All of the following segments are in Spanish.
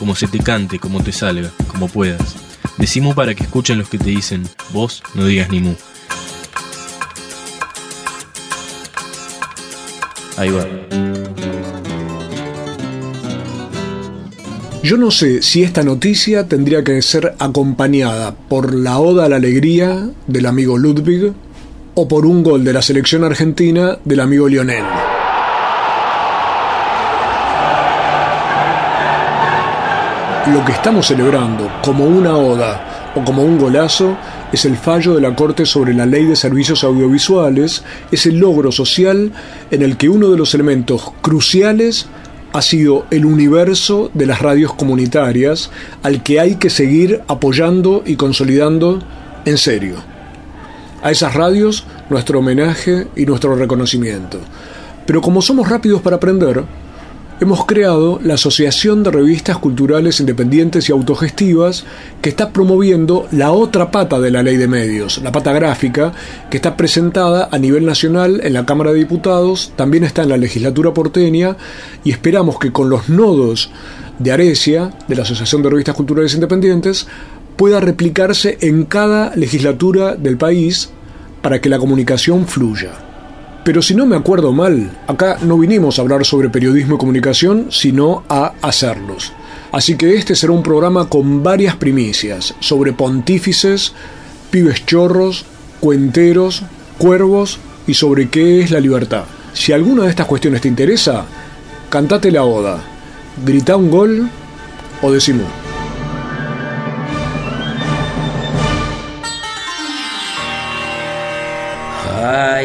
como se te cante, como te salga, como puedas. Decimu para que escuchen los que te dicen, vos no digas ni mu. Ahí va. Yo no sé si esta noticia tendría que ser acompañada por la oda a la alegría del amigo Ludwig o por un gol de la selección argentina del amigo Lionel. Lo que estamos celebrando como una oda o como un golazo es el fallo de la Corte sobre la Ley de Servicios Audiovisuales, es el logro social en el que uno de los elementos cruciales ha sido el universo de las radios comunitarias al que hay que seguir apoyando y consolidando en serio. A esas radios nuestro homenaje y nuestro reconocimiento. Pero como somos rápidos para aprender, hemos creado la Asociación de Revistas Culturales Independientes y Autogestivas que está promoviendo la otra pata de la ley de medios, la pata gráfica, que está presentada a nivel nacional en la Cámara de Diputados, también está en la legislatura porteña y esperamos que con los nodos de Arecia, de la Asociación de Revistas Culturales Independientes, pueda replicarse en cada legislatura del país para que la comunicación fluya. Pero si no me acuerdo mal, acá no vinimos a hablar sobre periodismo y comunicación, sino a hacerlos. Así que este será un programa con varias primicias sobre pontífices, pibes chorros, cuenteros, cuervos y sobre qué es la libertad. Si alguna de estas cuestiones te interesa, cantate la oda, grita un gol o decimos.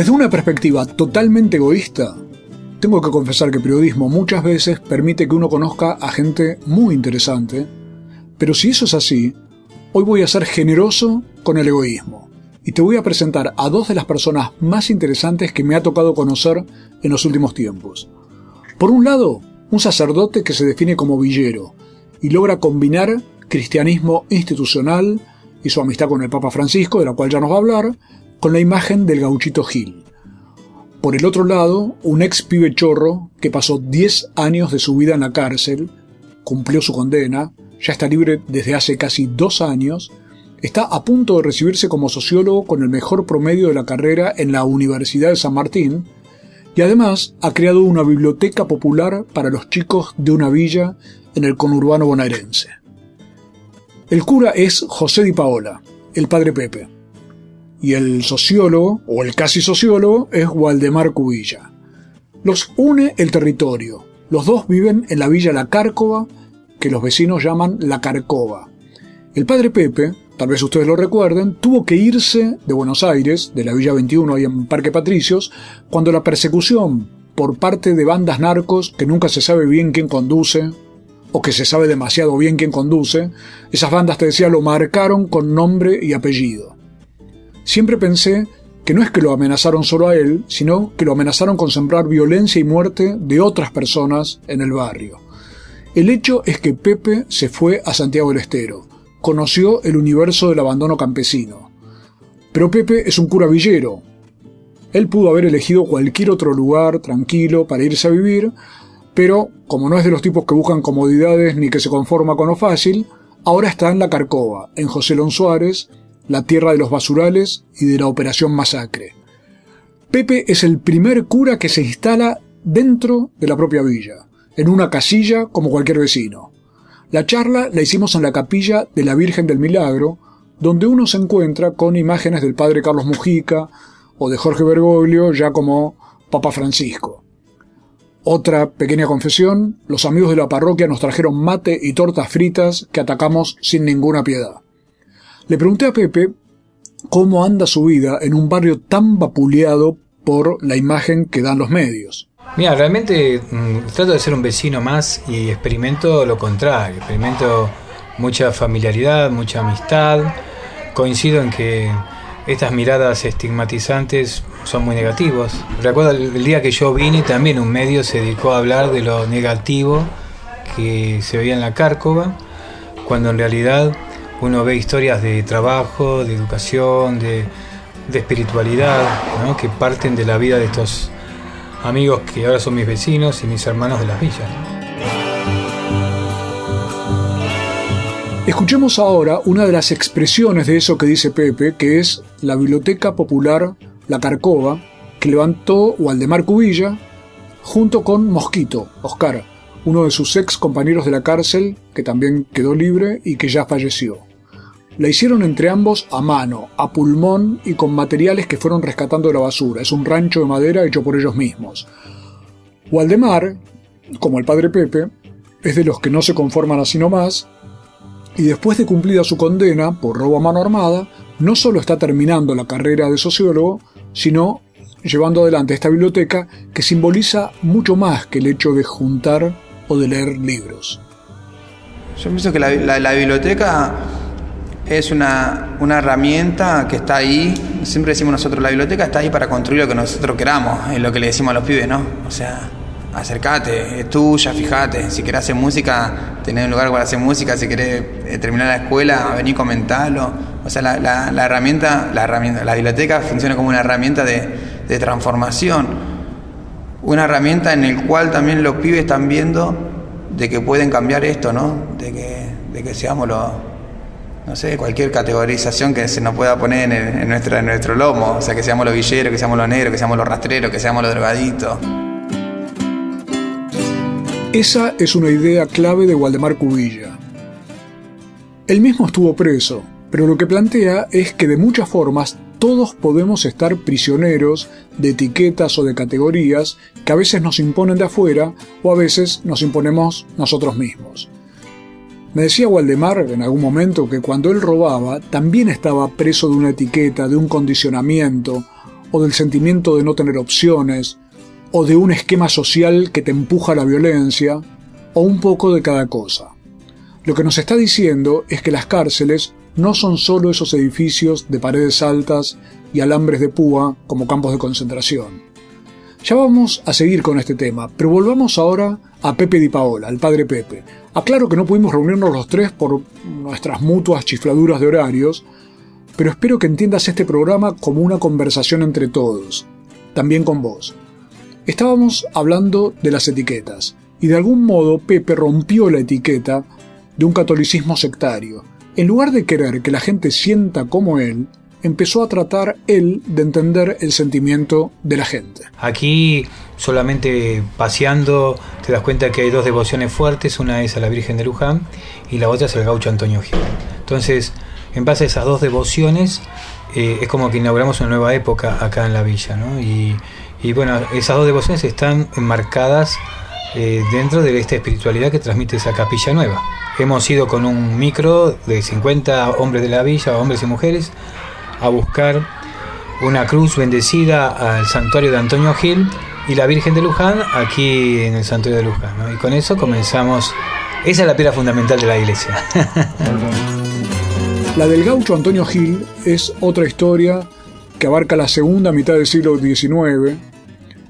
Desde una perspectiva totalmente egoísta, tengo que confesar que periodismo muchas veces permite que uno conozca a gente muy interesante, pero si eso es así, hoy voy a ser generoso con el egoísmo y te voy a presentar a dos de las personas más interesantes que me ha tocado conocer en los últimos tiempos. Por un lado, un sacerdote que se define como villero y logra combinar cristianismo institucional y su amistad con el Papa Francisco, de la cual ya nos va a hablar, con la imagen del gauchito Gil. Por el otro lado, un ex pibe chorro que pasó 10 años de su vida en la cárcel, cumplió su condena, ya está libre desde hace casi dos años, está a punto de recibirse como sociólogo con el mejor promedio de la carrera en la Universidad de San Martín, y además ha creado una biblioteca popular para los chicos de una villa en el conurbano bonaerense. El cura es José Di Paola, el padre Pepe y el sociólogo, o el casi sociólogo, es Waldemar Cubilla. Los une el territorio. Los dos viven en la villa La Cárcova, que los vecinos llaman La Carcova. El padre Pepe, tal vez ustedes lo recuerden, tuvo que irse de Buenos Aires, de la Villa 21 ahí en Parque Patricios, cuando la persecución por parte de bandas narcos que nunca se sabe bien quién conduce, o que se sabe demasiado bien quién conduce, esas bandas, te decía, lo marcaron con nombre y apellido. Siempre pensé que no es que lo amenazaron solo a él, sino que lo amenazaron con sembrar violencia y muerte de otras personas en el barrio. El hecho es que Pepe se fue a Santiago del Estero, conoció el universo del abandono campesino. Pero Pepe es un cura villero. Él pudo haber elegido cualquier otro lugar tranquilo para irse a vivir, pero como no es de los tipos que buscan comodidades ni que se conforma con lo fácil, ahora está en la Carcova, en José Lon Suárez, la tierra de los basurales y de la Operación Masacre. Pepe es el primer cura que se instala dentro de la propia villa, en una casilla como cualquier vecino. La charla la hicimos en la capilla de la Virgen del Milagro, donde uno se encuentra con imágenes del padre Carlos Mujica o de Jorge Bergoglio ya como Papa Francisco. Otra pequeña confesión, los amigos de la parroquia nos trajeron mate y tortas fritas que atacamos sin ninguna piedad. Le pregunté a Pepe cómo anda su vida en un barrio tan vapuleado por la imagen que dan los medios. Mira, realmente mm, trato de ser un vecino más y experimento lo contrario. Experimento mucha familiaridad, mucha amistad. Coincido en que estas miradas estigmatizantes son muy negativos. Recuerdo el día que yo vine también un medio se dedicó a hablar de lo negativo que se veía en la Cárcova, cuando en realidad uno ve historias de trabajo, de educación, de, espiritualidad, que parten de la vida de estos amigos que ahora son mis vecinos y mis hermanos de las villas. Escuchemos ahora una de las expresiones de eso que dice Pepe, que es la Biblioteca Popular La Carcova, que levantó Waldemar Cubilla junto con Mosquito, Oscar, uno de sus ex compañeros de la cárcel, que también quedó libre y que ya falleció. La hicieron entre ambos a mano, a pulmón y con materiales que fueron rescatando de la basura. Es un rancho de madera hecho por ellos mismos. Waldemar, como el padre Pepe, es de los que no se conforman así nomás, y después de cumplida su condena por robo a mano armada, no solo está terminando la carrera de sociólogo, sino llevando adelante esta biblioteca que simboliza mucho más que el hecho de juntar o de leer libros. Yo pienso que la biblioteca es una, una, herramienta que está ahí, siempre decimos nosotros, la biblioteca está ahí para construir lo que nosotros queramos, es lo que le decimos a los pibes, ¿no? O sea, acércate, es tuya, fíjate, si querés hacer música, tenés un lugar para hacer música, si querés eh, terminar la escuela, venir comentarlo. O sea, la, la, herramienta, la herramienta, la biblioteca funciona como una herramienta de, de transformación, una herramienta en el cual también los pibes están viendo de que pueden cambiar esto, ¿no? De que, de que seamos los no sé, cualquier categorización que se nos pueda poner en, nuestro, en nuestro lomo, o sea, que seamos los villeros, que seamos los negros, que seamos los rastreros, que seamos los drogaditos. Esa es una idea clave de Waldemar Cubilla. Él mismo estuvo preso, pero lo que plantea es que de muchas formas todos podemos estar prisioneros de etiquetas o de categorías que a veces nos imponen de afuera o a veces nos imponemos nosotros mismos. Me decía Waldemar en algún momento que cuando él robaba también estaba preso de una etiqueta, de un condicionamiento, o del sentimiento de no tener opciones, o de un esquema social que te empuja a la violencia, o un poco de cada cosa. Lo que nos está diciendo es que las cárceles no son solo esos edificios de paredes altas y alambres de púa como campos de concentración. Ya vamos a seguir con este tema, pero volvamos ahora a Pepe Di Paola, al padre Pepe. Aclaro que no pudimos reunirnos los tres por nuestras mutuas chifladuras de horarios, pero espero que entiendas este programa como una conversación entre todos, también con vos. Estábamos hablando de las etiquetas, y de algún modo Pepe rompió la etiqueta de un catolicismo sectario. En lugar de querer que la gente sienta como él, empezó a tratar él de entender el sentimiento de la gente. Aquí solamente paseando te das cuenta que hay dos devociones fuertes, una es a la Virgen de Luján y la otra es al gaucho Antonio Gil. Entonces, en base a esas dos devociones, eh, es como que inauguramos una nueva época acá en la villa, ¿no? Y, bueno, esas dos devociones están enmarcadas eh, dentro de esta espiritualidad que transmite esa capilla nueva. Hemos ido con un micro de 50 hombres de la villa, hombres y mujeres, a buscar una cruz bendecida al santuario de Antonio Gil y la Virgen de Luján aquí en el santuario de Luján. Y con eso comenzamos. Esa es la piedra fundamental de la iglesia. la del gaucho Antonio Gil es otra historia que abarca la segunda mitad del siglo XIX,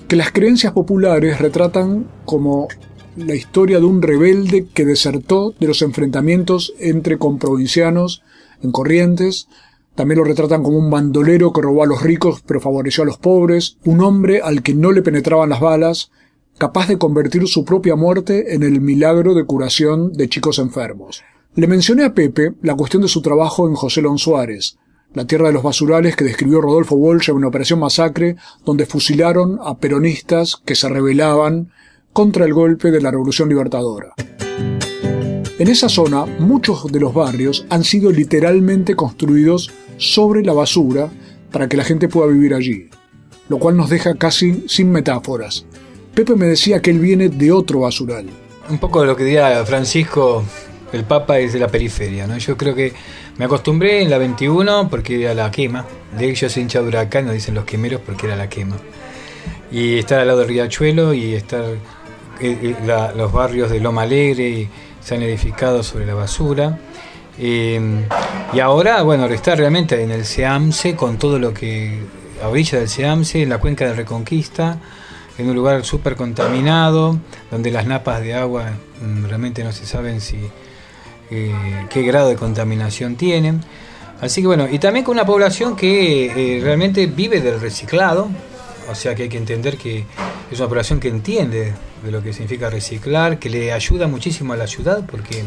que las creencias populares retratan como la historia de un rebelde que desertó de los enfrentamientos entre comprovincianos en Corrientes también lo retratan como un bandolero que robó a los ricos pero favoreció a los pobres, un hombre al que no le penetraban las balas, capaz de convertir su propia muerte en el milagro de curación de chicos enfermos. Le mencioné a Pepe la cuestión de su trabajo en José Lon Suárez, la tierra de los basurales que describió Rodolfo Walsh en una operación masacre donde fusilaron a peronistas que se rebelaban contra el golpe de la Revolución Libertadora. En esa zona, muchos de los barrios han sido literalmente construidos sobre la basura para que la gente pueda vivir allí, lo cual nos deja casi sin metáforas. Pepe me decía que él viene de otro basural. Un poco de lo que diría Francisco, el Papa es de la periferia, ¿no? Yo creo que me acostumbré en la 21 porque era la quema. De hecho, soy hincha huracán, nos dicen los quemeros porque era la quema. Y estar al lado del riachuelo y estar eh, eh, los barrios de Loma Alegre se han edificado sobre la basura. Eh, y ahora, bueno, está realmente en el Seamse con todo lo que a orilla del Seamse, en la cuenca de Reconquista, en un lugar súper contaminado, donde las napas de agua mm, realmente no se saben si eh, qué grado de contaminación tienen. Así que bueno, y también con una población que eh, realmente vive del reciclado, o sea que hay que entender que es una población que entiende de lo que significa reciclar, que le ayuda muchísimo a la ciudad porque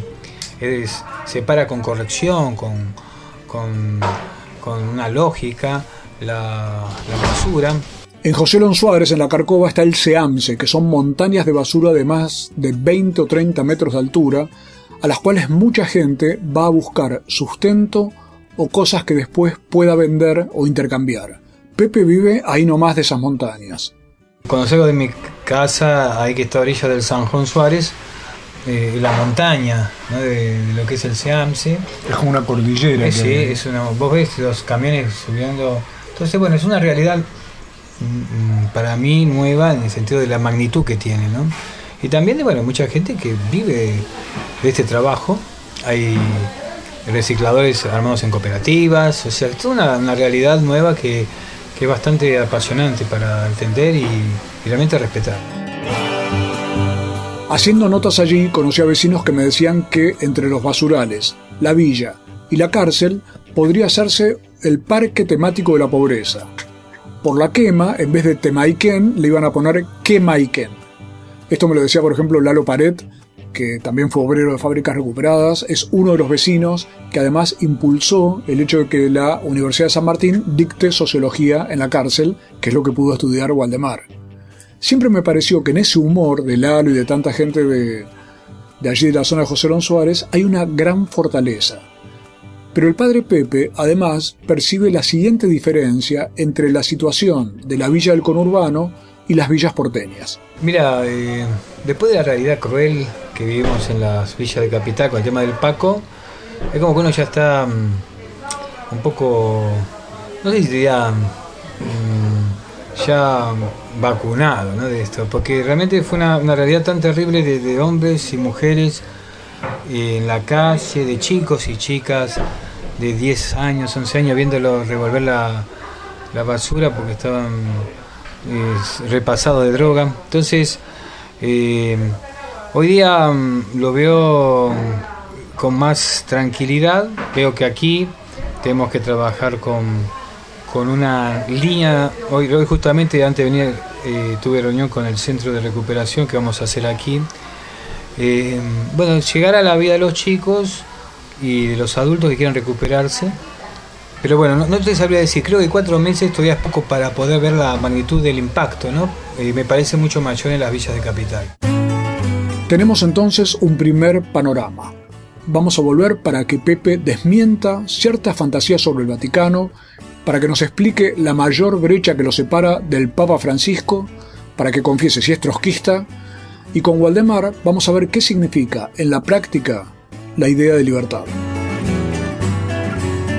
es, separa con corrección, con, con, una lógica la, la basura. En José Lon Suárez, en la Carcova, está el Seamse, que son montañas de basura de más de 20 o 30 metros de altura, a las cuales mucha gente va a buscar sustento o cosas que después pueda vender o intercambiar. Pepe vive ahí nomás de esas montañas. Cuando salgo de mi casa, ahí que está a orilla del San Juan Suárez, eh, la montaña de, lo que es el Seamse. Es como una cordillera. Eh, sí, es una, vos ves los camiones subiendo. Entonces, bueno, es una realidad mm, para mí nueva en el sentido de la magnitud que tiene, ¿no? Y también de, bueno, mucha gente que vive de este trabajo. Hay recicladores armados en cooperativas, o sea, es toda una, realidad nueva que, es bastante apasionante para entender y realmente respetar. Haciendo notas allí, conocí a vecinos que me decían que entre los basurales, la villa y la cárcel podría hacerse el parque temático de la pobreza. Por la quema, en vez de Temaiken, le iban a poner Quemaiken. Esto me lo decía, por ejemplo, Lalo Paret, que también fue obrero de fábricas recuperadas, es uno de los vecinos que además impulsó el hecho de que la Universidad de San Martín dicte sociología en la cárcel, que es lo que pudo estudiar Waldemar. Siempre me pareció que en ese humor de Lalo y de tanta gente de, allí de la zona de José Lón Suárez hay una gran fortaleza. Pero el padre Pepe, además, percibe la siguiente diferencia entre la situación de la villa del conurbano y las villas porteñas. Mira, eh, después de la realidad cruel que vivimos en las villas de capital con el tema del Paco, es como que uno ya está mm, un poco, no sé si diría mm, ya vacunado ¿no? de esto, porque realmente fue una, realidad tan terrible de, hombres y mujeres en la calle, de chicos y chicas de 10 años, 11 años, viéndolo revolver la, basura porque estaban eh, repasados de droga. Entonces, eh, hoy día mm, lo veo con más tranquilidad, veo que aquí tenemos que trabajar con con una línea, hoy, justamente antes de venir eh, tuve reunión con el centro de recuperación que vamos a hacer aquí. Eh, bueno, llegar a la vida de los chicos y de los adultos que quieran recuperarse. Pero bueno, no, te sabría decir, creo que cuatro meses todavía es poco para poder ver la magnitud del impacto, ¿no? Eh, me parece mucho mayor en las villas de capital. Tenemos entonces un primer panorama. Vamos a volver para que Pepe desmienta ciertas fantasías sobre el Vaticano para que nos explique la mayor brecha que lo separa del Papa Francisco, para que confiese si es trotskista, y con Waldemar vamos a ver qué significa en la práctica la idea de libertad.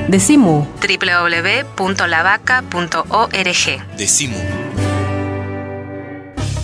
Decimu www.lavaca.org Decimu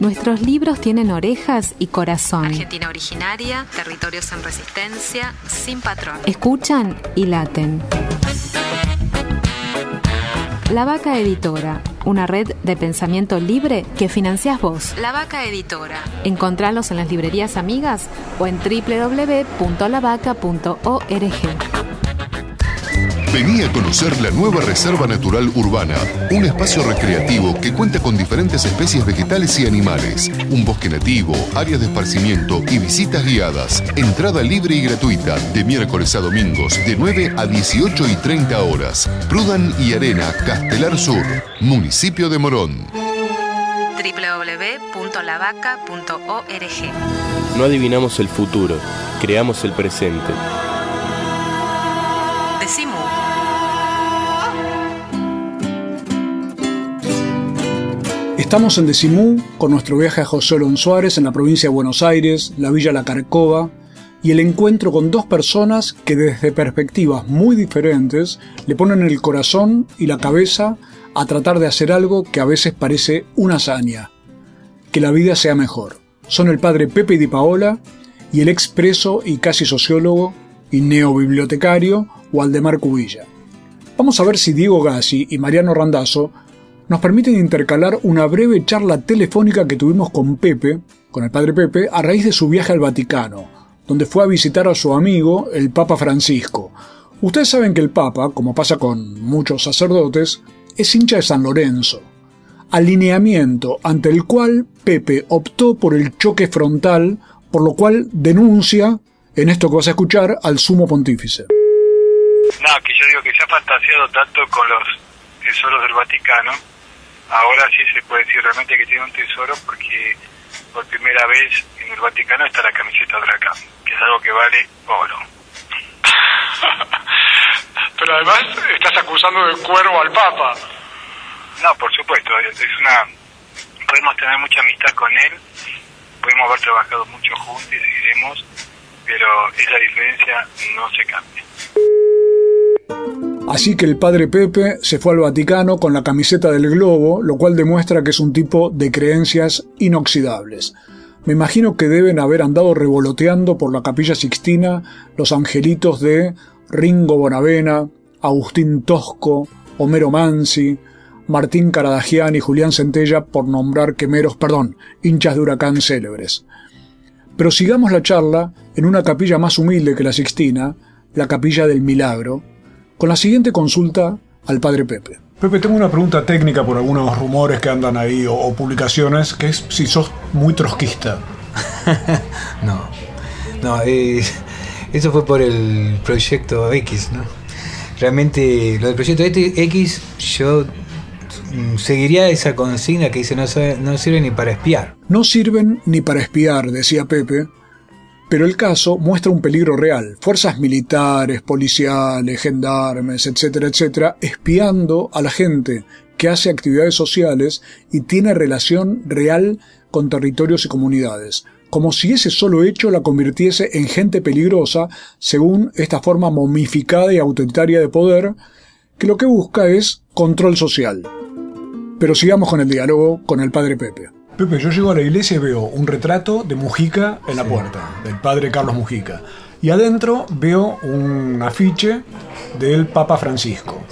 Nuestros libros tienen orejas y corazón. Argentina originaria, territorios en resistencia, sin patrón. Escuchan y laten. La Vaca Editora, una red de pensamiento libre que financias vos. La Vaca Editora. Encontralos en las librerías amigas o en www.lavaca.org. Vení a conocer la nueva Reserva Natural Urbana, un espacio recreativo que cuenta con diferentes especies vegetales y animales, un bosque nativo, áreas de esparcimiento y visitas guiadas. Entrada libre y gratuita de miércoles a domingos de 9 a 18 y 30 horas. Prudan y Arena, Castelar Sur, municipio de Morón. www.lavaca.org. No adivinamos el futuro, creamos el presente. Estamos en Decimú con nuestro viaje a José Olón Suárez en la provincia de Buenos Aires, la Villa La Carcova, y el encuentro con dos personas que desde perspectivas muy diferentes le ponen el corazón y la cabeza a tratar de hacer algo que a veces parece una hazaña, que la vida sea mejor. Son el padre Pepe Di Paola y el expreso y casi sociólogo y neobibliotecario Waldemar Cubilla. Vamos a ver si Diego Gassi y Mariano Randazzo nos permiten intercalar una breve charla telefónica que tuvimos con Pepe, con el padre Pepe, a raíz de su viaje al Vaticano, donde fue a visitar a su amigo, el Papa Francisco. Ustedes saben que el Papa, como pasa con muchos sacerdotes, es hincha de San Lorenzo, alineamiento ante el cual Pepe optó por el choque frontal, por lo cual denuncia, en esto que vas a escuchar, al sumo pontífice. No, que yo digo que se ha fantaseado tanto con los tesoros del Vaticano, ahora sí se puede decir realmente que tiene un tesoro porque por primera vez en el Vaticano está la camiseta de Huracán, que es algo que vale oro. Pero además estás acusando de cuervo al Papa. No, por supuesto, es una podemos tener mucha amistad con él, podemos haber trabajado mucho juntos y seguiremos, pero esa diferencia no se cambia. Así que el padre Pepe se fue al Vaticano con la camiseta del globo, lo cual demuestra que es un tipo de creencias inoxidables. Me imagino que deben haber andado revoloteando por la capilla sixtina los angelitos de Ringo Bonavena, Agustín Tosco, Homero Mansi, Martín Caradagian y Julián Centella, por nombrar quemeros, perdón, hinchas de huracán célebres. Pero sigamos la charla en una capilla más humilde que la Sixtina, la capilla del Milagro, con la siguiente consulta al padre Pepe. Pepe, tengo una pregunta técnica por algunos rumores que andan ahí o, o publicaciones, que es si sos muy trotskista. no, no, eh, eso fue por el proyecto X, ¿no? Realmente, lo del proyecto X, yo mm, seguiría esa consigna que dice no, no sirve ni para espiar. No sirven ni para espiar, decía Pepe, pero el caso muestra un peligro real. Fuerzas militares, policiales, gendarmes, etcétera, etcétera, espiando a la gente que hace actividades sociales y tiene relación real con territorios y comunidades. Como si ese solo hecho la convirtiese en gente peligrosa, según esta forma momificada y autoritaria de poder, que lo que busca es control social. Pero sigamos con el diálogo con el padre Pepe. Pepe, yo llego a la iglesia y veo un retrato de Mujica en la puerta, del padre Carlos Mujica. Y adentro veo un afiche del Papa Francisco.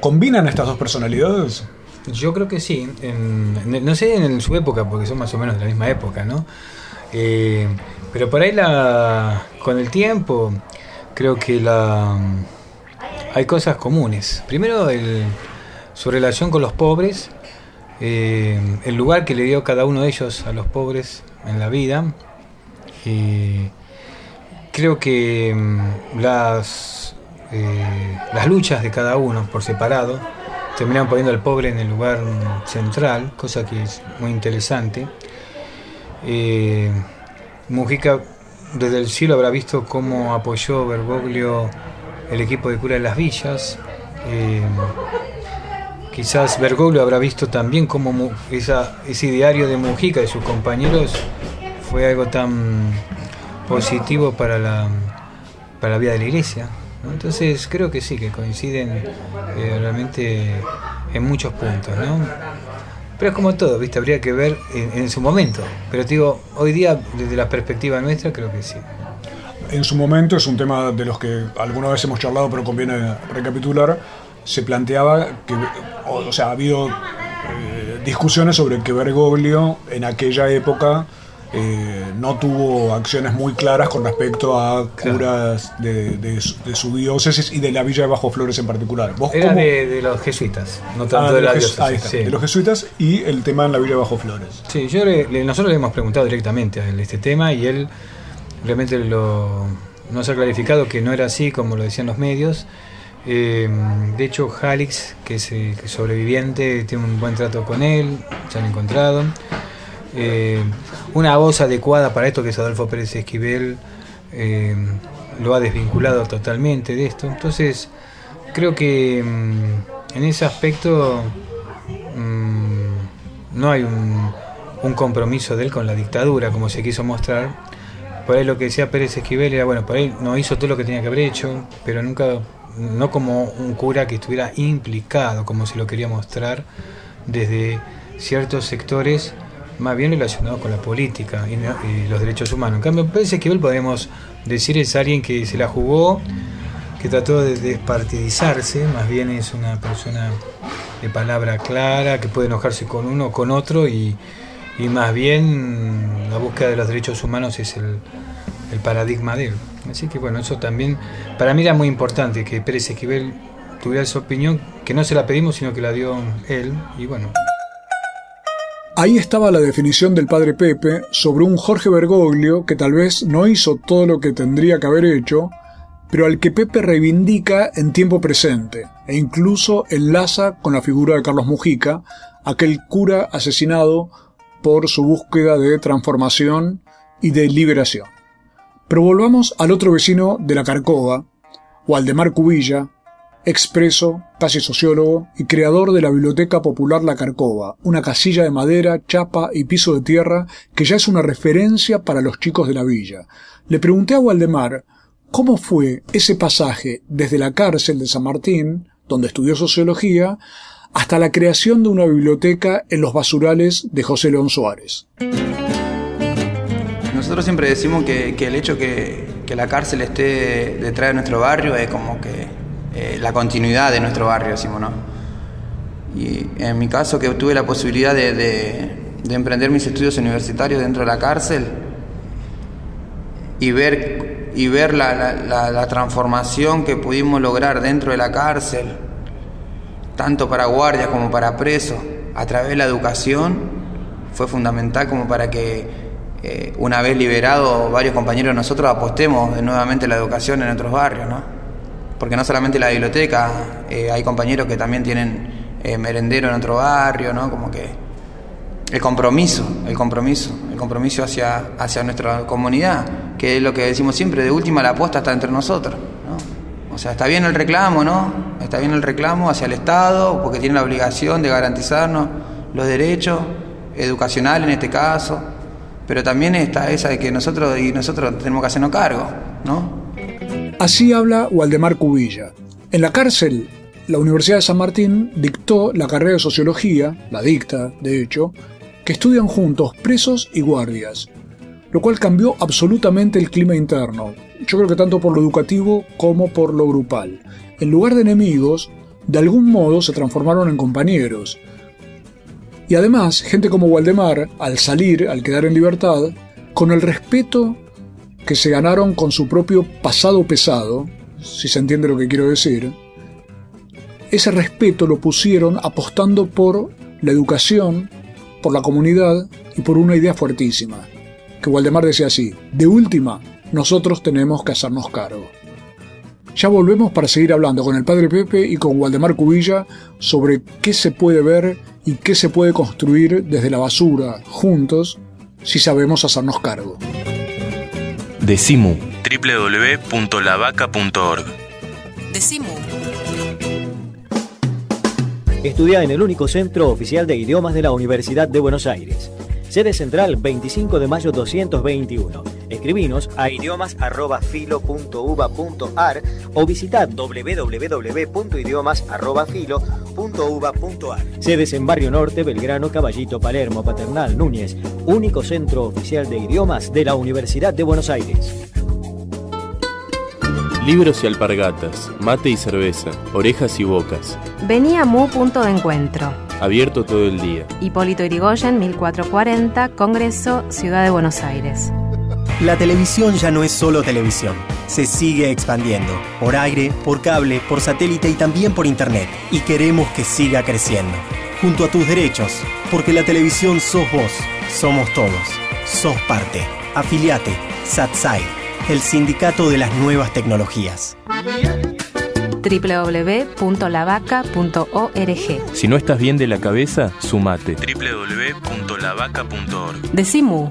¿Combinan estas dos personalidades? Yo creo que sí, en- en- no sé en su época, porque son más o menos de la misma época, ¿no? Eh, pero por ahí la, con el tiempo creo que la, hay cosas comunes. Primero el- su relación con los pobres, eh, el lugar que le dio cada uno de ellos a los pobres en la vida. Y creo que mm, las, eh, las luchas de cada uno por separado terminaron poniendo al pobre en el lugar mm, central, cosa que es muy interesante. Eh, Mujica desde el cielo habrá visto cómo apoyó Bergoglio el equipo de cura de las villas. Eh, quizás Bergoglio habrá visto también cómo esa, ese ideario de Mujica y sus compañeros fue algo tan positivo para la, para la vida de la iglesia. ¿no? Entonces creo que sí, que coinciden eh, realmente en muchos puntos. ¿no? Pero es como todo, ¿viste? Habría que ver en, en su momento. Pero te digo, hoy día, desde la perspectiva nuestra, creo que sí. En su momento es un tema de los que alguna vez hemos charlado, pero conviene recapitular. Se planteaba que, o, o sea, ha habido eh, discusiones sobre que Bergoglio en aquella época eh, no tuvo acciones muy claras con respecto a curas de, de su- de su diócesis y de la villa de Bajo Flores en particular. ¿Vos Era de, de los jesuitas, no tanto Ah, de, la diócesis, ahí está, sí. de los jesuitas y el tema en la villa de Bajo Flores. Sí, yo le- nosotros le hemos preguntado directamente a él este tema y él realmente lo, nos ha clarificado que no era así como lo decían los medios. Eh, de hecho, Jalix, que es el es sobreviviente, tiene un buen trato con él, se han encontrado. Eh, una voz adecuada para esto, que es Adolfo Pérez Esquivel, eh, lo ha desvinculado totalmente de esto. Entonces, creo que en ese aspecto mm, no hay un, un compromiso de él con la dictadura, como se quiso mostrar. Por ahí lo que decía Pérez Esquivel era, bueno, por ahí no hizo todo lo que tenía que haber hecho, pero nunca, no como un cura que estuviera implicado, como se lo quería mostrar desde ciertos sectores más bien relacionados con la política y, los derechos humanos. En cambio, Pérez Esquivel podemos decir es alguien que se la jugó, que trató de despartidizarse, más bien es una persona de palabra clara, que puede enojarse con uno o con otro y, y más bien la búsqueda de los derechos humanos es el, el paradigma de él. Así que bueno, eso también para mí era muy importante que Pérez Esquivel tuviera esa opinión, que no se la pedimos, sino que la dio él y bueno. Ahí estaba la definición del padre Pepe sobre un Jorge Bergoglio que tal vez no hizo todo lo que tendría que haber hecho, pero al que Pepe reivindica en tiempo presente e incluso enlaza con la figura de Carlos Mujica, aquel cura asesinado por su búsqueda de transformación y de liberación. Pero volvamos al otro vecino de la Carcova, Waldemar Cubilla, expreso, casi sociólogo y creador de la Biblioteca Popular La Carcova, una casilla de madera, chapa y piso de tierra que ya es una referencia para los chicos de la villa. Le pregunté a Waldemar cómo fue ese pasaje desde la cárcel de San Martín, donde estudió sociología, hasta la creación de una biblioteca en los basurales de José León Suárez. Nosotros siempre decimos que, que el hecho que, que la cárcel esté detrás de nuestro barrio es como que eh, la continuidad de nuestro barrio, decimos, ¿no? Y en mi caso que tuve la posibilidad de, de- de emprender mis estudios universitarios dentro de la cárcel y ver, y ver la, la- la- la transformación que pudimos lograr dentro de la cárcel, tanto para guardias como para presos, a través de la educación, fue fundamental como para que eh, una vez liberado varios compañeros nosotros apostemos nuevamente la educación en otros barrios, ¿no? Porque no solamente la biblioteca, eh, hay compañeros que también tienen eh, merendero en otro barrio, ¿no? Como que el compromiso, el compromiso, el compromiso hacia, hacia nuestra comunidad, que es lo que decimos siempre, de última la apuesta está entre nosotros, ¿no? O sea, está bien el reclamo, ¿no? Está bien el reclamo hacia el Estado, porque tiene la obligación de garantizarnos los derechos educacionales en este caso, pero también está esa de que nosotros y nosotros tenemos que hacernos cargo, ¿no? Así habla Waldemar Cubilla. En la cárcel, la Universidad de San Martín dictó la carrera de sociología, la dicta, de hecho, que estudian juntos presos y guardias, lo cual cambió absolutamente el clima interno, yo creo que tanto por lo educativo como por lo grupal. En lugar de enemigos, de algún modo se transformaron en compañeros. Y además, gente como Waldemar, al salir, al quedar en libertad, con el respeto que se ganaron con su propio pasado pesado, si se entiende lo que quiero decir, ese respeto lo pusieron apostando por la educación, por la comunidad y por una idea fuertísima, que Waldemar decía así, de última, nosotros tenemos que hacernos cargo. Ya volvemos para seguir hablando con el Padre Pepe y con Waldemar Cubilla sobre qué se puede ver y qué se puede construir desde la basura, juntos, si sabemos hacernos cargo. Decimu. www.lavaca.org Decimu. Estudia en el único centro oficial de idiomas de la Universidad de Buenos Aires. Sede central 25 de mayo 221. Escribinos a idiomas.filo.uva.ar o visita www.idiomas.filo.uva.ar. Sedes en Barrio Norte, Belgrano, Caballito, Palermo, Paternal, Núñez. Único centro oficial de idiomas de la Universidad de Buenos Aires. Libros y alpargatas, mate y cerveza, orejas y bocas. Vení a Mu Punto de Encuentro. abierto todo el día. Hipólito Irigoyen, 1440, Congreso, Ciudad de Buenos Aires. La televisión ya no es solo televisión. Se sigue expandiendo. Por aire, por cable, por satélite y también por internet. Y queremos que siga creciendo. Junto a tus derechos. Porque la televisión sos vos. Somos todos. Sos parte. Afiliate. SATSAI. El sindicato de las nuevas tecnologías www.lavaca.org. Si no estás bien de la cabeza, sumate. www.lavaca.org. Decimu.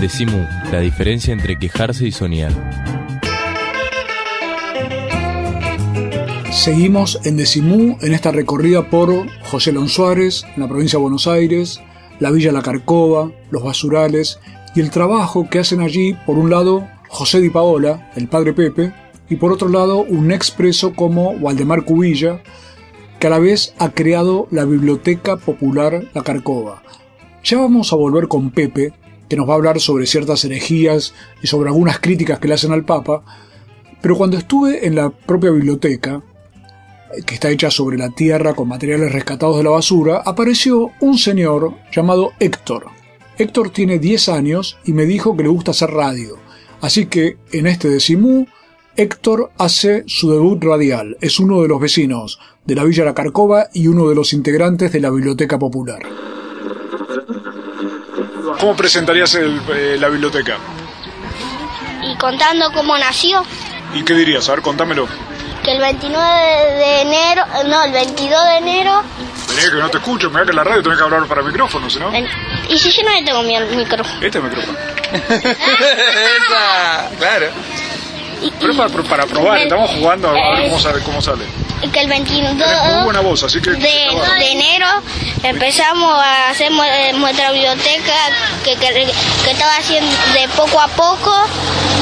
Decimu, la diferencia entre quejarse y soñar. Seguimos en Decimú en esta recorrida por José Lon Suárez, en la provincia de Buenos Aires, la Villa La Carcova, los basurales y el trabajo que hacen allí, por un lado, José Di Paola, el padre Pepe, y por otro lado, un expreso como Waldemar Cubilla, que a la vez ha creado la Biblioteca Popular La Carcova. Ya vamos a volver con Pepe, que nos va a hablar sobre ciertas herejías y sobre algunas críticas que le hacen al Papa, pero cuando estuve en la propia biblioteca, que está hecha sobre la tierra con materiales rescatados de la basura, apareció un señor llamado Héctor. Héctor tiene 10 años y me dijo que le gusta hacer radio. Así que en este decimú, Héctor hace su debut radial. Es uno de los vecinos de la Villa La Carcova y uno de los integrantes de la Biblioteca Popular. ¿Cómo presentarías eh, la biblioteca? Y contando cómo nació. ¿Y qué dirías? A ver, contámelo que el 29 de enero, no, el 22 de enero... Vení que no te escucho, mira que en la radio tenés que hablar para el micrófono, ¿no? ¿Y si yo no le tengo al micrófono? Este es el micrófono. Esa, claro. Pero para, para probar, estamos jugando a ver cómo sale. Cómo sale. Que el 22 muy buena voz, así que, de, de, enero empezamos a hacer nuestra biblioteca que, que, que, estaba haciendo de poco a poco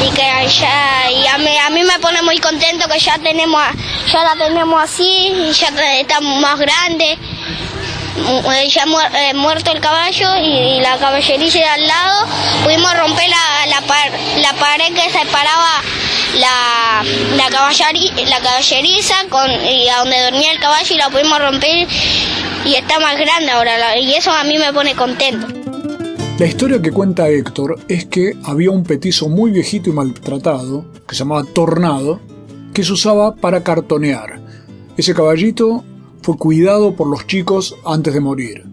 y que ya y a, mí, a mí me pone muy contento que ya tenemos ya la tenemos así y ya estamos más grandes ya eh, muerto el caballo y, la caballeriza de al lado, pudimos romper la, la, la pared que separaba la, la, la caballeriza con, y a donde dormía el caballo y la pudimos romper y está más grande ahora y eso a mí me pone contento. La historia que cuenta Héctor es que había un petizo muy viejito y maltratado, que se llamaba Tornado, que se usaba para cartonear. Ese caballito fue cuidado por los chicos antes de morir.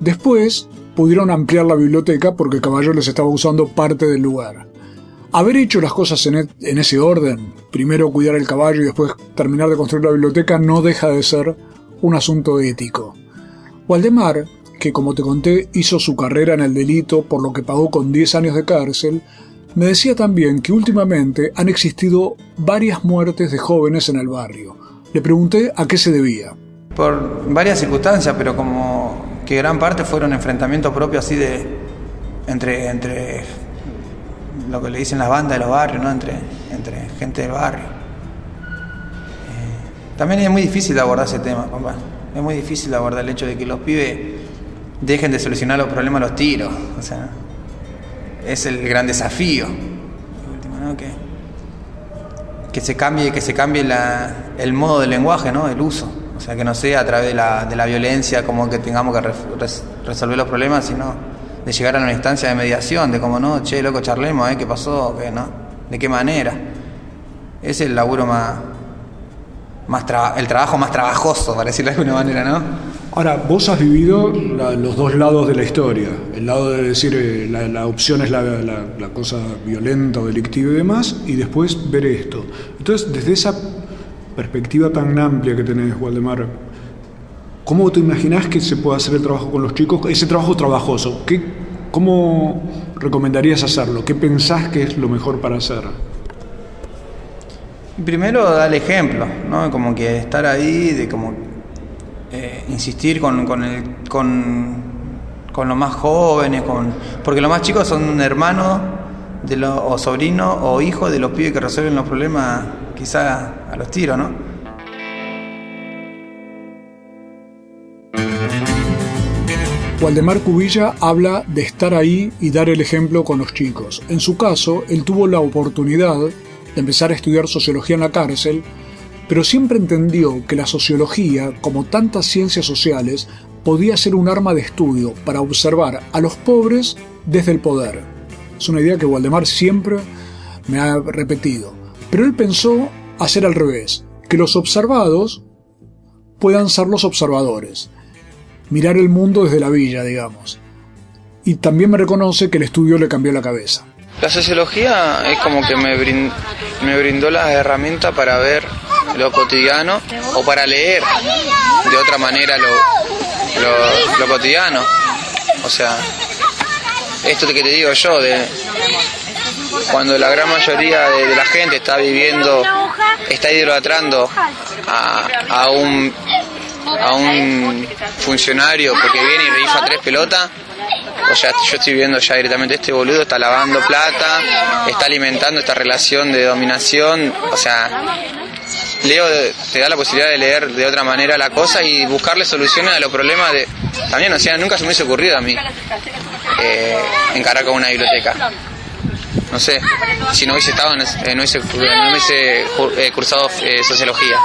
Después pudieron ampliar la biblioteca porque el caballo les estaba usando parte del lugar. Haber hecho las cosas en, e, en, ese orden, primero cuidar el caballo y después terminar de construir la biblioteca, no deja de ser un asunto ético. Waldemar, que como te conté hizo su carrera en el delito por lo que pagó con 10 años de cárcel, me decía también que últimamente han existido varias muertes de jóvenes en el barrio. Le pregunté a qué se debía por varias circunstancias, pero como que gran parte fueron enfrentamientos propios así de entre, entre lo que le dicen las bandas de los barrios, ¿no? entre, entre gente del barrio. Eh, también es muy difícil de abordar ese tema, papá. Es muy difícil de abordar el hecho de que los pibes dejen de solucionar los problemas los tiros. O sea, es el gran desafío. Que, que se cambie, que se cambie la, el modo del lenguaje, ¿no? El uso. O sea, que no sea a través de la, de la violencia como que tengamos que resolver los problemas, sino de llegar a una instancia de mediación, de como no, che, loco, charlemos, ¿eh? ¿Qué pasó? ¿Qué, no? ¿De qué manera? Es el laburo más, más el trabajo más trabajoso, para decirlo de alguna manera, ¿no? Ahora, vos has vivido los dos lados de la historia. El lado de decir eh, la, opción es la, la, cosa violenta o delictiva y demás, y después ver esto. Entonces, desde esa perspectiva tan amplia que tenés, Waldemar, ¿cómo te imaginás que se puede hacer el trabajo con los chicos? Ese trabajo trabajoso, ¿qué, ¿cómo recomendarías hacerlo? ¿Qué pensás que es lo mejor para hacer? Primero, dar ejemplo, ¿no? Como que estar ahí, de como eh, insistir con, con, el, con, con los más jóvenes, con, porque los más chicos son hermanos de los, o sobrinos o hijos de los pibes que resuelven los problemas quizás los tiros, ¿no? Waldemar Cubilla habla de estar ahí y dar el ejemplo con los chicos. En su caso, él tuvo la oportunidad de empezar a estudiar sociología en la cárcel, pero siempre entendió que la sociología, como tantas ciencias sociales, podía ser un arma de estudio para observar a los pobres desde el poder. Es una idea que Waldemar siempre me ha repetido. Pero él pensó hacer al revés, que los observados puedan ser los observadores mirar el mundo desde la villa, digamos. Y también me reconoce que el estudio le cambió la cabeza. La sociología es como que me, me brindó las herramientas para ver lo cotidiano o para leer de otra manera lo, lo, cotidiano. O sea, esto que te digo yo, de cuando la gran mayoría de, la gente está viviendo, está idolatrando a, a un a un funcionario porque viene y rifa tres pelotas, o sea, yo estoy viendo ya directamente este boludo está lavando plata, está alimentando esta relación de dominación, o sea, Leo te da la posibilidad de leer de otra manera la cosa y buscarle soluciones a los problemas de... También, o sea, nunca se me hubiese ocurrido a mí eh, encarar con una biblioteca. No sé, si no hubiese estado, no hubiese, no hubiese eh, cursado eh, sociología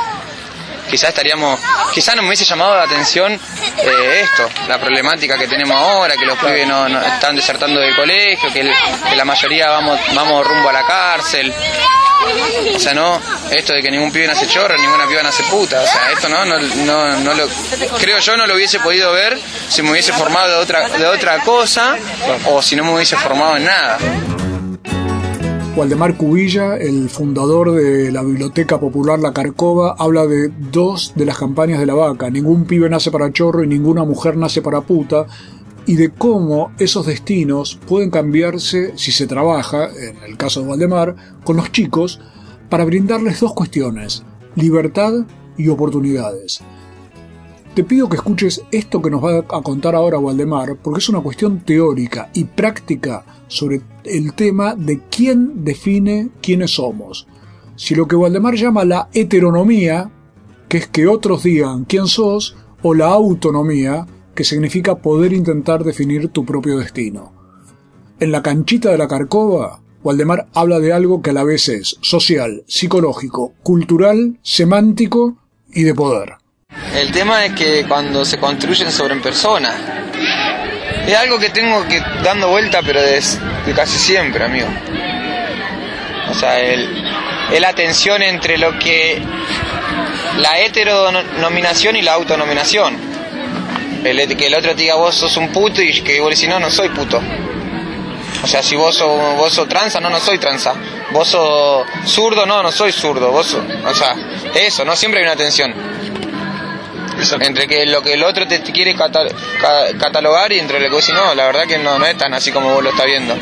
quizás estaríamos, quizás no me hubiese llamado la atención eh, esto, la problemática que tenemos ahora, que los pibes no, están desertando del colegio, que, la mayoría vamos, vamos rumbo a la cárcel. O sea, no, esto de que ningún pibe nace chorro, ninguna piba nace puta. O sea, esto no, no, no, no lo, creo yo no lo hubiese podido ver si me hubiese formado de otra, de otra cosa o si no me hubiese formado en nada. Waldemar Cubilla, el fundador de la Biblioteca Popular La Carcova, habla de dos de las campañas de la vaca, ningún pibe nace para chorro y ninguna mujer nace para puta, y de cómo esos destinos pueden cambiarse si se trabaja, en el caso de Waldemar, con los chicos, para brindarles dos cuestiones, libertad y oportunidades. Te pido que escuches esto que nos va a contar ahora Waldemar, porque es una cuestión teórica y práctica sobre el tema de quién define quiénes somos. Si lo que Waldemar llama la heteronomía, que es que otros digan quién sos, o la autonomía, que significa poder intentar definir tu propio destino. En la canchita de la Carcova, Waldemar habla de algo que a la vez es social, psicológico, cultural, semántico y de poder. El tema es que cuando se construyen sobre personas, es algo que tengo que dando vuelta, pero de, casi siempre, amigo. O sea, el, es la tensión entre lo que la heteronominación y la autonominación. El, que el otro te diga vos sos un puto y que vos decís no, no soy puto. O sea, si vos sos, vos sos tranza, no, no soy tranza. Vos sos zurdo, no, no soy zurdo. Vos o sea, eso, ¿no? Siempre hay una tensión. Entre que lo que el otro te quiere catalogar y entre lo que vos decís, no, la verdad que no, no es tan así como vos lo estás viendo.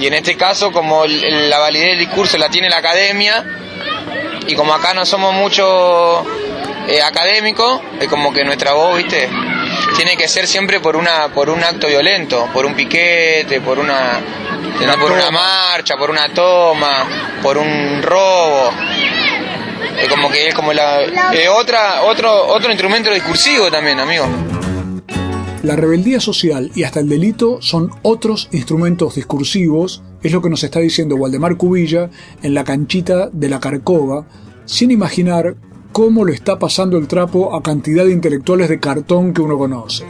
Y en este caso, como la validez del discurso la tiene la academia, y como acá no somos mucho eh, académicos, es como que nuestra voz, viste, tiene que ser siempre por una por un acto violento, por un piquete, por una por una marcha, por una toma, por un robo. Es como que es como la otra otro otro instrumento discursivo también, amigo. La rebeldía social y hasta el delito son otros instrumentos discursivos, es lo que nos está diciendo Waldemar Cubilla en la canchita de la Carcova, sin imaginar cómo le está pasando el trapo a cantidad de intelectuales de cartón que uno conoce.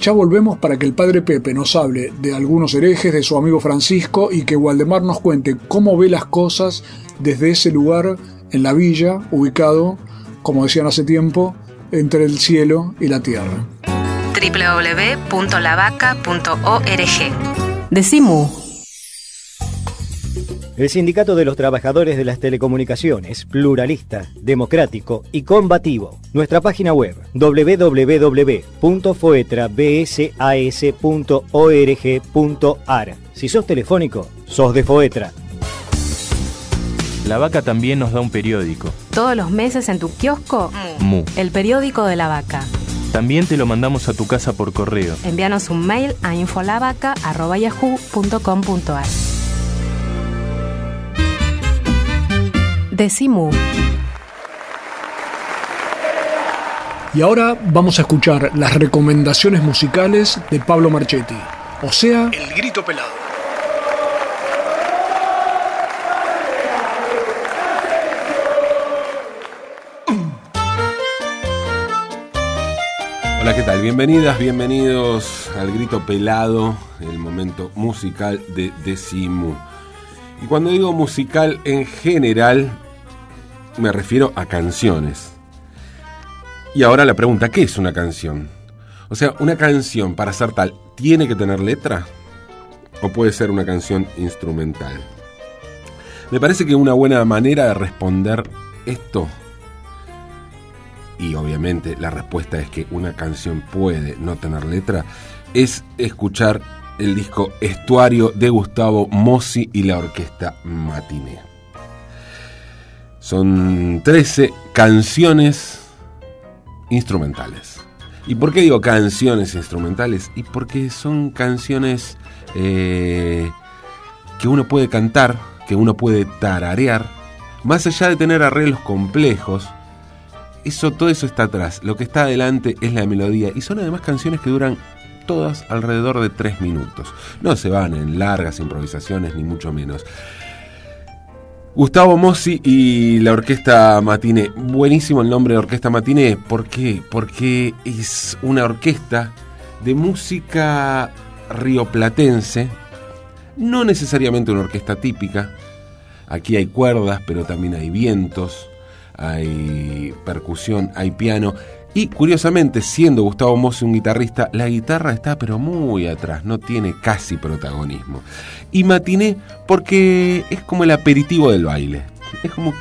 Ya volvemos para que el padre Pepe nos hable de algunos herejes, de su amigo Francisco y que Waldemar nos cuente cómo ve las cosas desde ese lugar en la villa, ubicado, como decían hace tiempo, entre el cielo y la tierra. www.lavaca.org Decimu. El Sindicato de los Trabajadores de las Telecomunicaciones, pluralista, democrático y combativo. Nuestra página web www.foetrabsas.org.ar. Si sos telefónico, sos de Foetra. La vaca también nos da un periódico. Todos los meses en tu kiosco, Mu. el periódico de la vaca. También te lo mandamos a tu casa por correo. Envíanos un mail a infolavaca.yahoo.com.ar. Decimu. Y ahora vamos a escuchar las recomendaciones musicales de Pablo Marchetti, o sea, El Grito Pelado. Hola, ¿qué tal? Bienvenidas, bienvenidos al Grito Pelado, el momento musical de Decimu. Y cuando digo musical en general, me refiero a canciones. Y ahora la pregunta, ¿qué es una canción? O sea, una canción para ser tal, ¿tiene que tener letra? ¿O puede ser una canción instrumental? Me parece que una buena manera de responder esto, y obviamente la respuesta es que una canción puede no tener letra, es escuchar el disco Estuario de Gustavo Mossi y la orquesta Matiné. Son 13 canciones instrumentales. ¿Y por qué digo canciones instrumentales? Y porque son canciones eh, que uno puede cantar, que uno puede tararear, más allá de tener arreglos complejos. Eso, todo eso está atrás. Lo que está adelante es la melodía. Y son además canciones que duran todas alrededor de tres minutos. No se van en largas improvisaciones, ni mucho menos. Gustavo Mossi y la Orquesta Matiné. Buenísimo el nombre de Orquesta Matiné. ¿Por qué? Porque es una orquesta de música rioplatense. No necesariamente una orquesta típica. Aquí hay cuerdas, pero también hay vientos, hay percusión, hay piano. Y curiosamente, siendo Gustavo Mossi un guitarrista, la guitarra está pero muy atrás, no tiene casi protagonismo. Y matiné porque es como el aperitivo del baile. Es como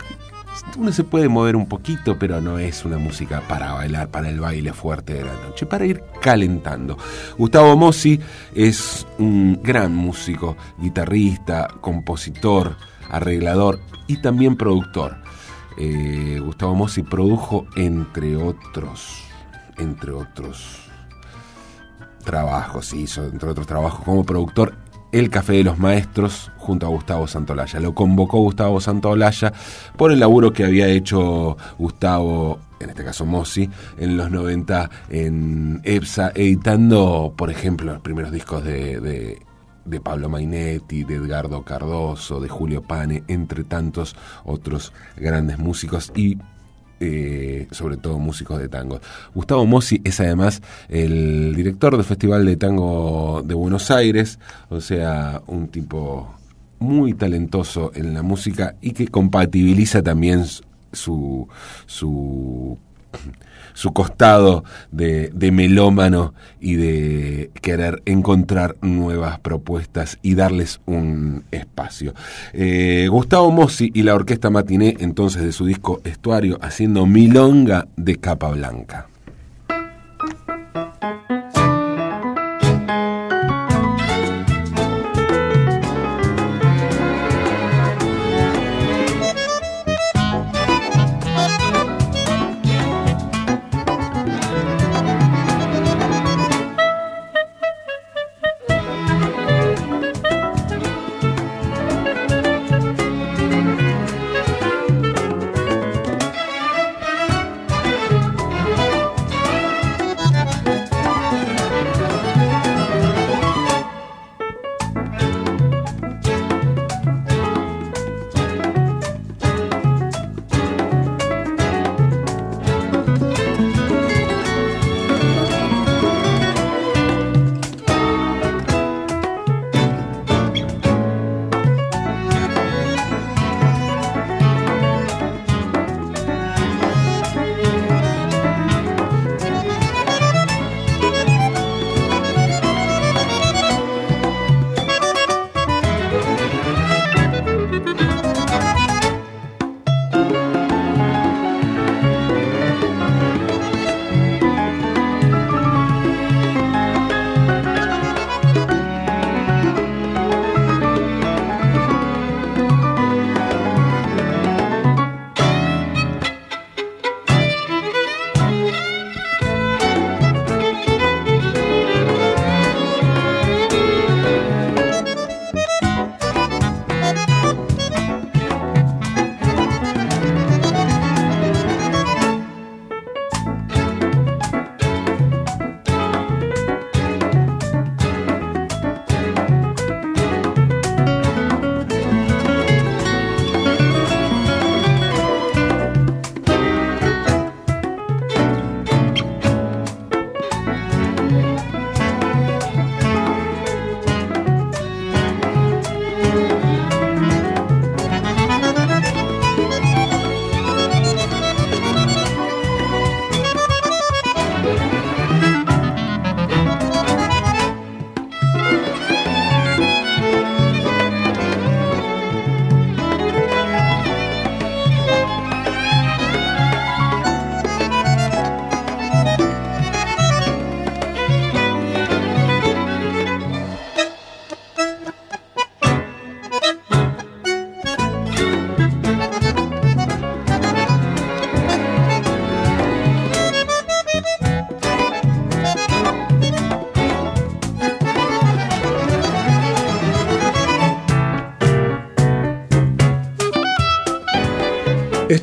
uno se puede mover un poquito, pero no es una música para bailar, para el baile fuerte de la noche, para ir calentando. Gustavo Mossi es un gran músico, guitarrista, compositor, arreglador y también productor. Eh, Gustavo Mossi produjo entre otros, entre otros trabajos, hizo entre otros trabajos como productor El Café de los Maestros junto a Gustavo Santolaya. Lo convocó Gustavo Santolaya por el laburo que había hecho Gustavo, en este caso Mossi, en los 90 en EPSA, editando, por ejemplo, los primeros discos de, de de Pablo Mainetti, de Edgardo Cardoso, de Julio Pane, entre tantos otros grandes músicos y eh, sobre todo músicos de tango. Gustavo Mossi es además el director del Festival de Tango de Buenos Aires, o sea, un tipo muy talentoso en la música y que compatibiliza también su, su su costado de, de, melómano y de querer encontrar nuevas propuestas y darles un espacio. Eh, Gustavo Mossi y la Orquesta Matiné, entonces de su disco Estuario, haciendo Milonga de Capa Blanca.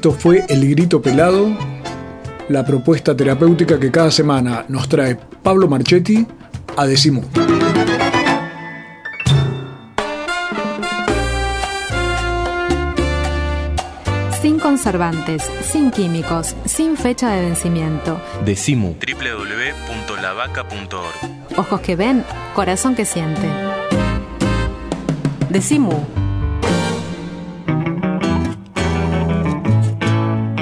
Esto fue El Grito Pelado, la propuesta terapéutica que cada semana nos trae Pablo Marchetti a Decimú. Sin conservantes, sin químicos, sin fecha de vencimiento. Decimu. www.lavaca.org. Ojos que ven, corazón que siente. Decimu.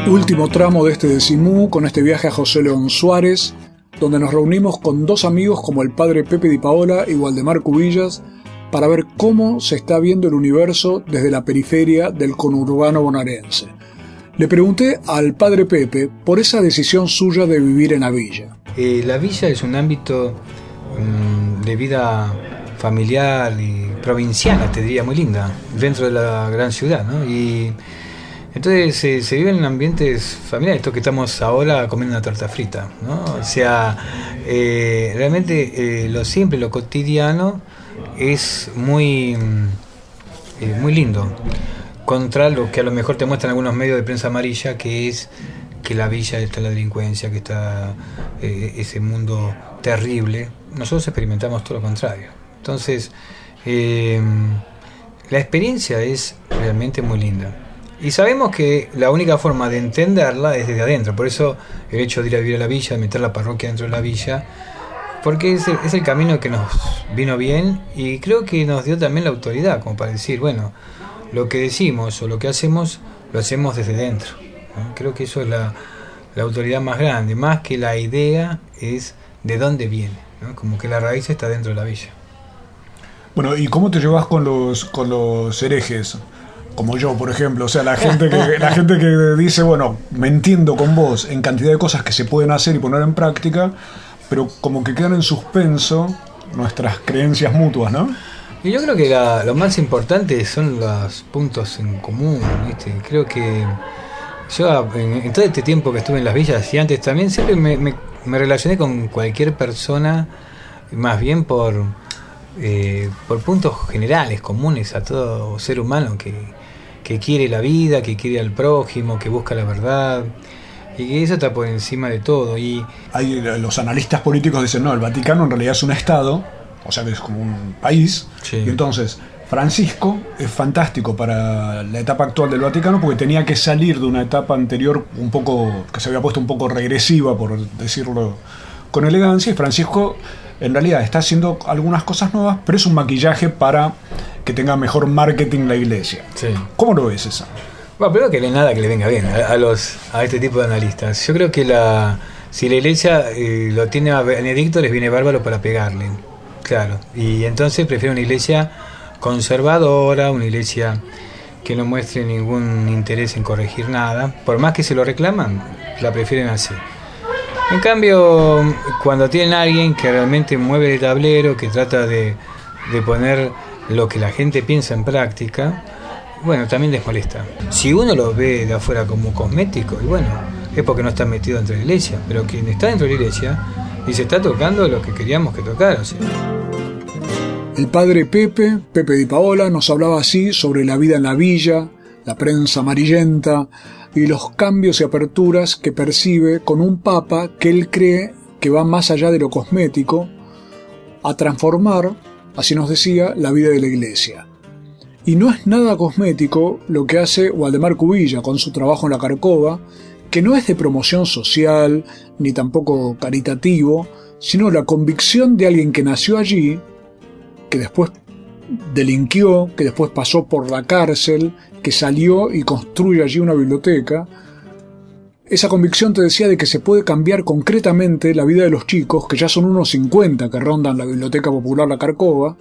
Último tramo de este Decimú con este viaje a José León Suárez, donde nos reunimos con dos amigos como el padre Pepe Di Paola y Waldemar Cubillas para ver cómo se está viendo el universo desde la periferia del conurbano bonaerense. Le pregunté al padre Pepe por esa decisión suya de vivir en la villa. Eh, la villa es un ámbito mm, de vida familiar y provinciana, te diría, muy linda, dentro de la gran ciudad, ¿no? Entonces se vive en ambientes familiares, esto que estamos ahora comiendo una torta frita, ¿no? O sea, eh, realmente eh, lo simple, lo cotidiano es muy, mm, eh, muy lindo. Contra lo que a lo mejor te muestran algunos medios de prensa amarilla, que es que la villa está la delincuencia, que está ese mundo terrible. Nosotros experimentamos todo lo contrario. Entonces, la experiencia es realmente muy linda. Y sabemos que la única forma de entenderla es desde adentro. Por eso el hecho de ir a vivir a la villa, de meter la parroquia dentro de la villa, porque es el, es el camino que nos vino bien y creo que nos dio también la autoridad, como para decir, bueno, lo que decimos o lo que hacemos, lo hacemos desde dentro. Creo que eso es la, la autoridad más grande, más que la idea es de dónde viene, ¿no? como que la raíz está dentro de la villa. Bueno, ¿y cómo te llevas con los, con los herejes? Como yo, por ejemplo. O sea, la gente, que, la gente que dice, bueno, me entiendo con vos en cantidad de cosas que se pueden hacer y poner en práctica, pero como que quedan en suspenso nuestras creencias mutuas, ¿no? Y yo creo que lo más importante son los puntos en común, ¿viste? Creo que yo en, todo este tiempo que estuve en las villas y antes también siempre me, me- me relacioné con cualquier persona, más bien por, eh, por puntos generales, comunes a todo ser humano que, que quiere la vida, que quiere al prójimo, que busca la verdad. Y que eso está por encima de todo. Y Hay, eh, los analistas políticos dicen, no, el Vaticano en realidad es un Estado, o sea que es como un país, y entonces Francisco es fantástico para la etapa actual del Vaticano porque tenía que salir de una etapa anterior un poco, que se había puesto un poco regresiva, por decirlo con elegancia, y Francisco en realidad está haciendo algunas cosas nuevas, pero es un maquillaje para que tenga mejor marketing la iglesia. ¿Cómo lo ves esa? Bueno, primero que hay nada que le venga bien a, a los a este tipo de analistas. Yo creo que la si la iglesia eh, lo tiene a Benedicto les viene bárbaro para pegarle, claro. Y entonces prefiero una iglesia conservadora, una iglesia que no muestre ningún interés en corregir nada, por más que se lo reclaman, la prefieren así. En cambio, cuando tienen a alguien que realmente mueve el tablero, que trata de, de poner lo que la gente piensa en práctica, bueno, también les molesta. Si uno lo ve de afuera como cosmético, y bueno, es porque no está metido dentro de la iglesia, pero quien está dentro de la iglesia y se está tocando lo que queríamos que tocara. El padre Pepe, Pepe Di Paola, nos hablaba así sobre la vida en la villa, la prensa amarillenta y los cambios y aperturas que percibe con un papa que él cree que va más allá de lo cosmético a transformar, así nos decía, la vida de la iglesia. Y no es nada cosmético lo que hace Waldemar Cubilla con su trabajo en la Carcova, que no es de promoción social ni tampoco caritativo, sino la convicción de alguien que nació allí, que después delinquió, que después pasó por la cárcel, que salió y construye allí una biblioteca. Esa convicción te decía de que se puede cambiar concretamente la vida de los chicos, que ya son unos 50 que rondan la Biblioteca Popular La Carcova,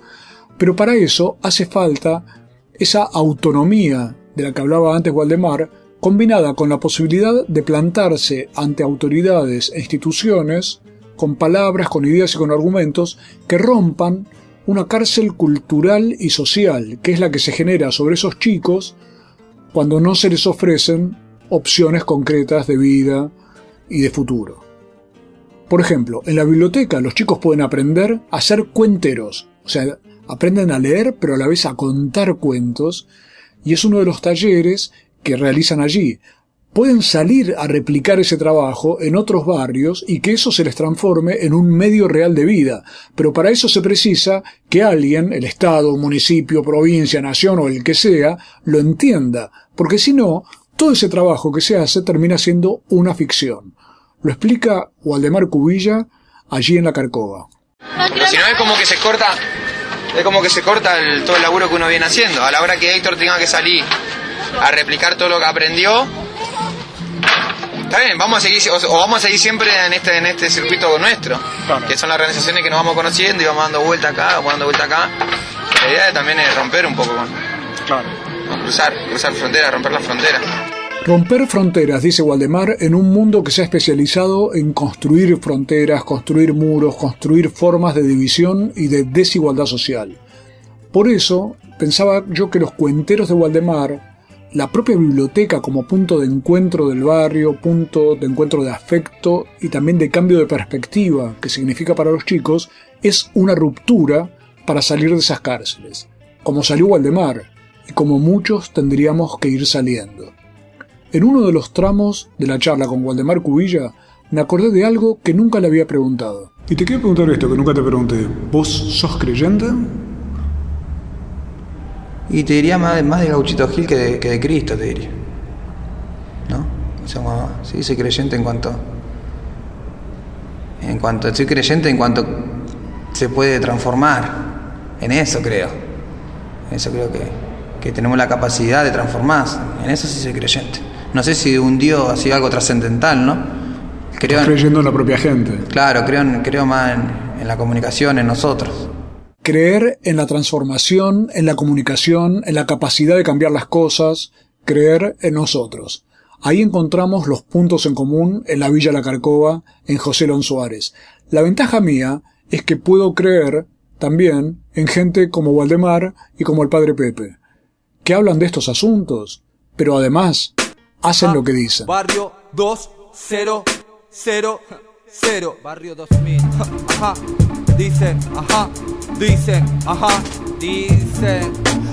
pero para eso hace falta esa autonomía de la que hablaba antes Waldemar, combinada con la posibilidad de plantarse ante autoridades e instituciones con palabras, con ideas y con argumentos que rompan una cárcel cultural y social, que es la que se genera sobre esos chicos cuando no se les ofrecen opciones concretas de vida y de futuro. Por ejemplo, en la biblioteca los chicos pueden aprender a ser cuenteros, o sea, aprenden a leer pero a la vez a contar cuentos, y es uno de los talleres que realizan allí. pueden salir a replicar ese trabajo en otros barrios y que eso se les transforme en un medio real de vida. Pero para eso se precisa que alguien, el Estado, municipio, provincia, nación o el que sea, lo entienda, porque si no, todo ese trabajo que se hace termina siendo una ficción. Lo explica Waldemar Cubilla allí en la Carcova. si no es como que se corta, es como que se corta todo el laburo que uno viene haciendo. A la hora que Héctor tenga que salir a replicar todo lo que aprendió, Está bien, vamos a seguir, o, vamos a seguir siempre en este, en este circuito nuestro, que son las organizaciones que nos vamos conociendo y vamos dando vuelta acá, vamos dando vuelta acá. La idea también es romper un poco con, cruzar, cruzar fronteras, romper las fronteras. Romper fronteras, dice Waldemar, en un mundo que se ha especializado en construir fronteras, construir muros, construir formas de división y de desigualdad social. Por eso, pensaba yo que los cuenteros de Waldemar la propia biblioteca como punto de encuentro del barrio, punto de encuentro de afecto y también de cambio de perspectiva que significa para los chicos, es una ruptura para salir de esas cárceles, como salió Waldemar y como muchos tendríamos que ir saliendo. En uno de los tramos de la charla con Waldemar Cubilla, me acordé de algo que nunca le había preguntado. Y te quiero preguntar esto que nunca te pregunté. ¿Vos sos creyente? Y te diría más, más de Gauchito Gil que de, que de Cristo, te diría. ¿No? Somos, sí, soy creyente en cuanto. En cuanto. Soy creyente en cuanto se puede transformar. En eso creo. En eso creo que, que tenemos la capacidad de transformarse. En eso sí soy creyente. No sé si un Dios ha sido algo trascendental, ¿no? Creo creyendo en la propia gente. Claro, creo, creo más en, en la comunicación, en nosotros. Creer en la transformación, en la comunicación, en la capacidad de cambiar las cosas, creer en nosotros. Ahí encontramos los puntos en común en la Villa La Carcova, en José Lon Suárez. La ventaja mía es que puedo creer también en gente como Waldemar y como el padre Pepe, que hablan de estos asuntos, pero además hacen lo que dicen. Barrio 200 Barrio 2000. Dicen, ajá. Dicen, ajá. Dicen.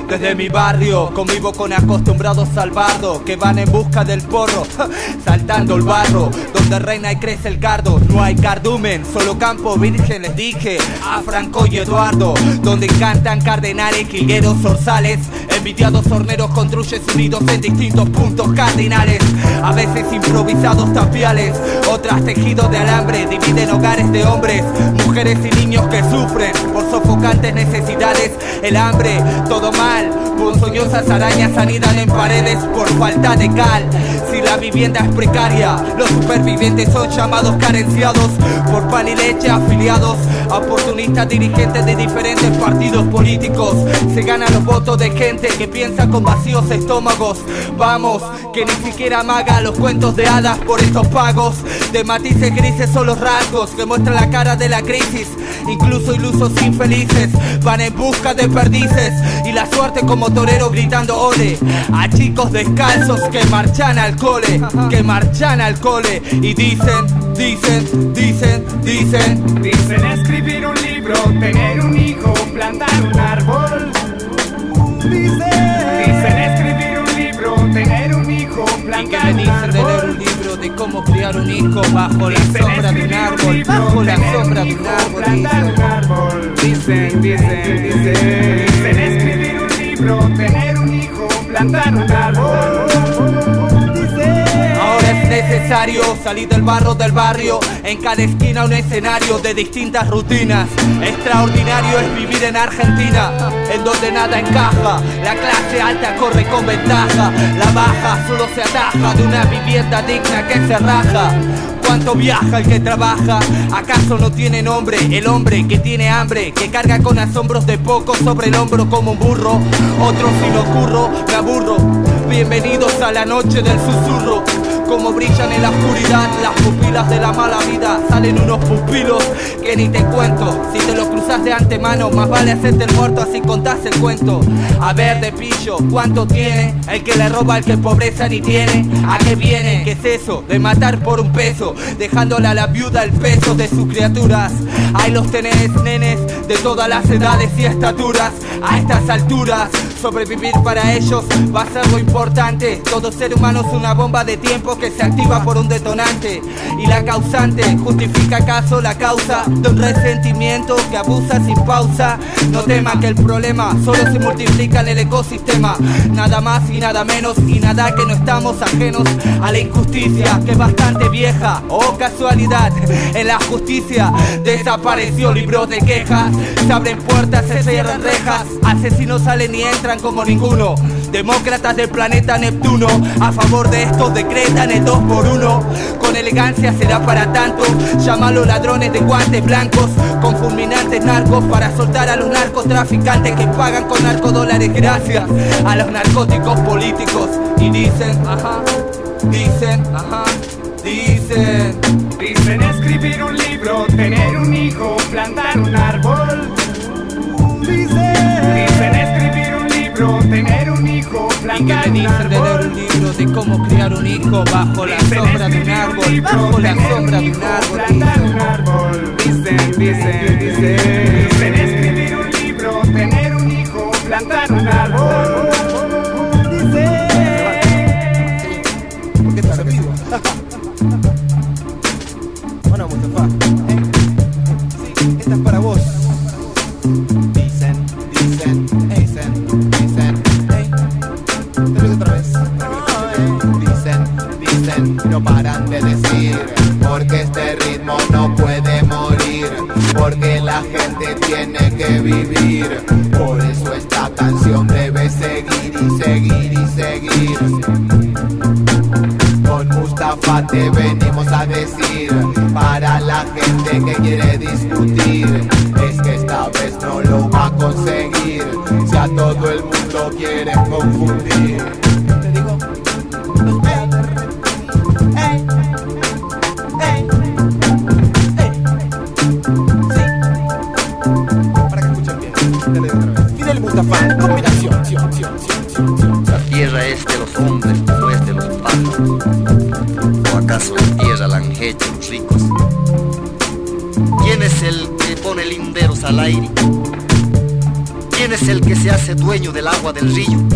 Desde mi barrio convivo con acostumbrados salvados que van en busca del porro, saltando el barro, donde reina y crece el cardo. No hay cardumen, solo campo virgen, les dije a Franco y Eduardo, donde cantan cardenales, quilgueros, orzales, envidiados horneros construyen unidos en distintos puntos cardinales, a veces improvisados tapiales, otras tejidos de alambre, dividen hogares de hombres, mujeres y niños que sufren por sofocantes necesidades, el hambre, todo mal Ponzoñosas arañas anidan en paredes por falta de cal. Si la vivienda es precaria, los supervivientes son llamados carenciados por pan y leche afiliados oportunistas dirigentes de diferentes partidos políticos. Se ganan los votos de gente que piensa con vacíos estómagos. Vamos, que ni siquiera amaga los cuentos de hadas por estos pagos. De matices grises son los rasgos que muestran la cara de la crisis. Incluso ilusos infelices van en busca de perdices. Y la suerte como torero gritando ole. A chicos descalzos que marchan al cole, que marchan al cole. Y dicen, dicen, dicen, dicen, dicen escribir un libro, tener un hijo, plantar un árbol. Dicen, dicen escribir libro, tener un hijo, plantar un árbol. un libro de cómo criar un hijo bajo la sombra de un árbol, bajo la sombra de un árbol. Plantar un árbol. Dicen, dicen, dicen, dicen escribir un tener un hijo, plantar un árbol. Necesario salir del barro del barrio, en cada esquina un escenario de distintas rutinas. Extraordinario es vivir en Argentina, en donde nada encaja. La clase alta corre con ventaja, la baja solo se ataja de una vivienda digna que se raja cuánto viaja el que trabaja. ¿Acaso no tiene nombre el hombre que tiene hambre, que carga con asombros de poco sobre el hombro como un burro? Otro si no curro, me aburro. Bienvenidos a la noche del susurro. Como brillan en la oscuridad las pupilas de la mala vida, salen unos pupilos que ni te cuento. Si te lo cruzas de antemano, más vale hacerte el muerto así contás el cuento. A ver de pillo, ¿cuánto tiene el que le roba al que pobreza ni tiene? ¿A qué viene? ¿Qué es eso de matar por un peso? Dejándole a la viuda el peso de sus criaturas. Ahí los tenés, nenes, de todas las edades y estaturas. A estas alturas Sobrevivir para ellos va a ser lo importante. Todo ser humano es una bomba de tiempo que se activa por un detonante. Y la causante justifica acaso la causa de un resentimiento que abusa sin pausa. No tema que el problema solo se multiplica en el ecosistema. Nada más y nada menos y nada que no estamos ajenos a la injusticia que es bastante vieja. Oh casualidad, en la justicia desapareció libros de quejas. Se abren puertas, se cierran rejas. Asesinos salen y entran como ninguno. Demócratas del planeta Neptuno, a favor de esto decretan el 2 por 1 Con elegancia será para tanto, llámalo ladrones de guantes blancos, con fulminantes narcos para soltar a los narcotraficantes que pagan con narcodólares gracias a los narcóticos políticos. Y dicen, ajá, dicen, ajá, dicen. Dicen escribir un libro, tener un hijo, plantar un árbol. Dicen escribir un tener un hijo, ¿Y plantar te un dicen de leer árbol. un libro de cómo criar un hijo bajo la sombra de un árbol? Bajo la sombra de un árbol. plantar un árbol. Dicen, dicen, dicen. Dicen escribir un libro, tener un hijo, plantar un árbol. Dicen, dicen. Hey, otra vez. Dicen, dicen, no paran de decir, porque este ritmo no puede morir, porque la gente tiene que vivir, por eso esta canción debe seguir y seguir y seguir. Con Mustafa te venimos a decir, para la gente que quiere discutir, es que esta vez no lo va a conseguir, todo el mundo quieren confundir. Del río?